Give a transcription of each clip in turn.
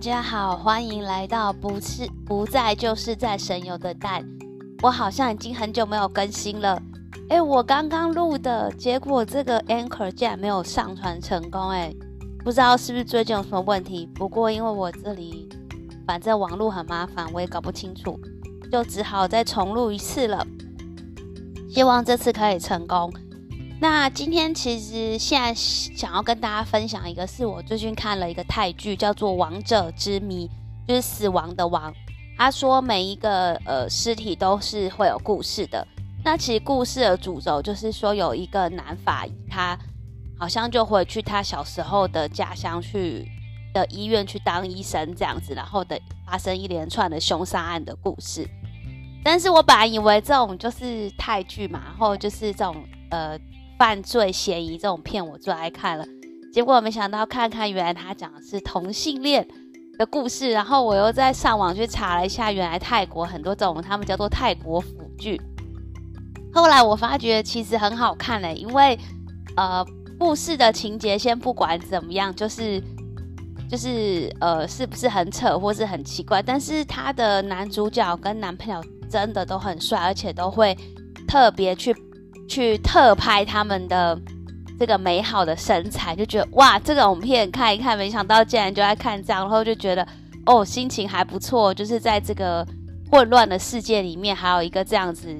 大家好，欢迎来到不是不在就是在神游的蛋。我好像已经很久没有更新了，哎，我刚刚录的结果，这个 Anchor 竟然没有上传成功，哎，不知道是不是最近有什么问题。不过因为我这里反正网络很麻烦，我也搞不清楚，就只好再重录一次了。希望这次可以成功。那今天其实现在想要跟大家分享一个，是我最近看了一个泰剧，叫做《王者之谜》，就是死亡的王。他说每一个呃尸体都是会有故事的。那其实故事的主轴就是说，有一个男法医，他好像就回去他小时候的家乡去的医院去当医生这样子，然后的发生一连串的凶杀案的故事。但是我本来以为这种就是泰剧嘛，然后就是这种呃。犯罪嫌疑这种片我最爱看了，结果没想到看看原来他讲的是同性恋的故事，然后我又在上网去查了一下，原来泰国很多这种他们叫做泰国腐剧。后来我发觉其实很好看嘞，因为呃故事的情节先不管怎么样，就是就是呃是不是很扯或是很奇怪，但是他的男主角跟男朋友真的都很帅，而且都会特别去。去特拍他们的这个美好的身材，就觉得哇，这种片看一看，没想到竟然就在看这样，然后就觉得哦，心情还不错。就是在这个混乱的世界里面，还有一个这样子，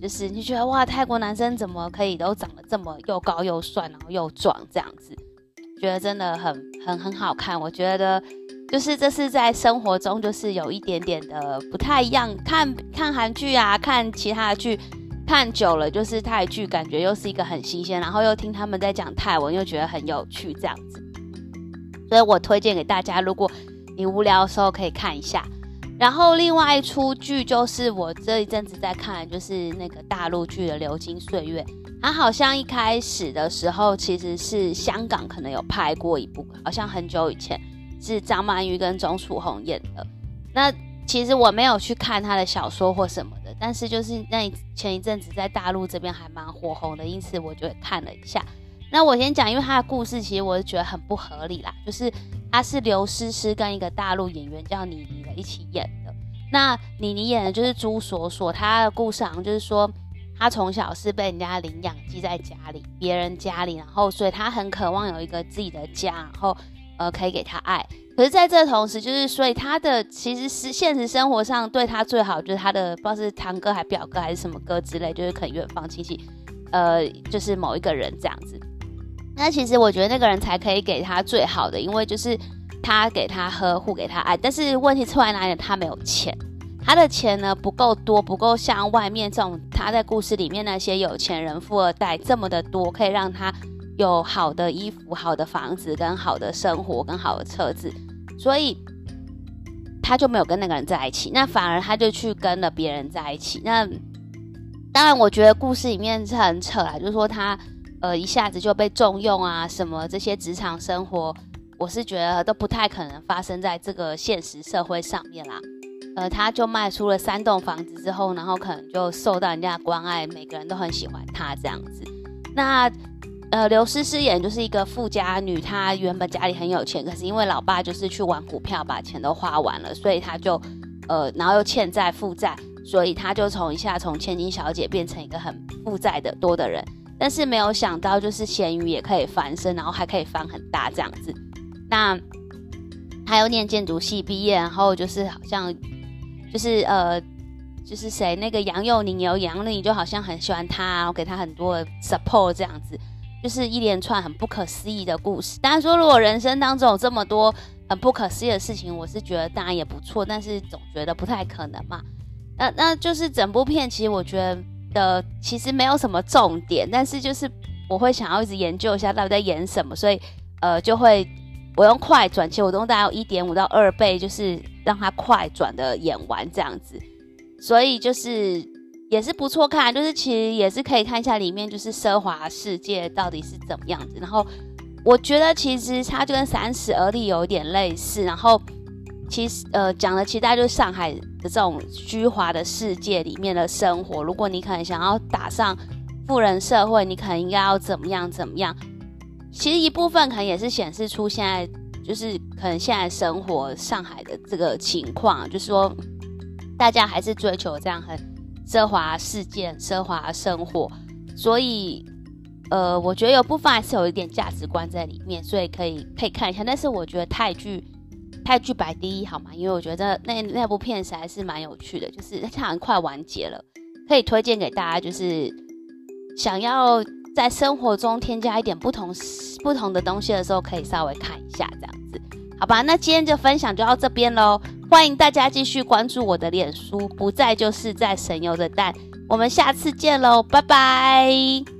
就是你觉得哇，泰国男生怎么可以都长得这么又高又帅，然后又壮这样子，觉得真的很很很好看。我觉得就是这是在生活中就是有一点点的不太一样，看看韩剧啊，看其他的剧。看久了就是泰剧，感觉又是一个很新鲜，然后又听他们在讲泰文，又觉得很有趣这样子，所以我推荐给大家，如果你无聊的时候可以看一下。然后另外一出剧就是我这一阵子在看，就是那个大陆剧的《流金岁月》，它好像一开始的时候其实是香港可能有拍过一部，好像很久以前是张曼玉跟钟楚红演的。那其实我没有去看他的小说或什么。但是就是那前一阵子在大陆这边还蛮火红的，因此我就看了一下。那我先讲，因为他的故事其实我是觉得很不合理啦。就是他是刘诗诗跟一个大陆演员叫倪妮的一起演的。那倪妮演的就是朱锁锁，她的故事好像就是说，她从小是被人家领养寄在家里，别人家里，然后所以她很渴望有一个自己的家，然后呃可以给他爱。可是，在这同时，就是所以他的其实是现实生活上对他最好，就是他的不知道是堂哥还表哥还是什么哥之类，就是可能远方亲戚，呃，就是某一个人这样子。那其实我觉得那个人才可以给他最好的，因为就是他给他呵护，给他爱。但是问题出在哪里？他没有钱，他的钱呢不够多，不够像外面这种他在故事里面那些有钱人、富二代这么的多，可以让他。有好的衣服、好的房子、跟好的生活、跟好的车子，所以他就没有跟那个人在一起。那反而他就去跟了别人在一起。那当然，我觉得故事里面是很扯啊，就是说他呃一下子就被重用啊，什么这些职场生活，我是觉得都不太可能发生在这个现实社会上面啦。呃，他就卖出了三栋房子之后，然后可能就受到人家的关爱，每个人都很喜欢他这样子。那。呃，刘诗诗演就是一个富家女，她原本家里很有钱，可是因为老爸就是去玩股票，把钱都花完了，所以她就呃，然后又欠债负债，所以她就从一下从千金小姐变成一个很负债的多的人。但是没有想到，就是咸鱼也可以翻身，然后还可以翻很大这样子。那她又念建筑系毕业，然后就是好像就是呃，就是谁那个杨佑宁有杨佑就好像很喜欢她，然后给她很多 support 这样子。就是一连串很不可思议的故事。当然说，如果人生当中有这么多很不可思议的事情，我是觉得当然也不错，但是总觉得不太可能嘛。那那就是整部片，其实我觉得的其实没有什么重点，但是就是我会想要一直研究一下到底在演什么，所以呃就会我用快转，其实我都大概一点五到二倍，就是让它快转的演完这样子，所以就是。也是不错看，就是其实也是可以看一下里面就是奢华世界到底是怎么样子。然后我觉得其实它就跟《三十而立》有点类似。然后其实呃讲的其实大概就是上海的这种虚华的世界里面的生活。如果你可能想要打上富人社会，你可能应该要怎么样怎么样。其实一部分可能也是显示出现在就是可能现在生活上海的这个情况，就是说大家还是追求这样很奢华事件、奢华生活，所以呃，我觉得有部分还是有一点价值观在里面，所以可以可以看一下。但是我觉得泰剧泰剧摆第一好吗？因为我觉得那那部片子还是蛮有趣的，就是它很快完结了，可以推荐给大家，就是想要。在生活中添加一点不同不同的东西的时候，可以稍微看一下这样，好吧？那今天就分享就到这边喽，欢迎大家继续关注我的脸书，不在就是在神游的蛋，我们下次见喽，拜拜。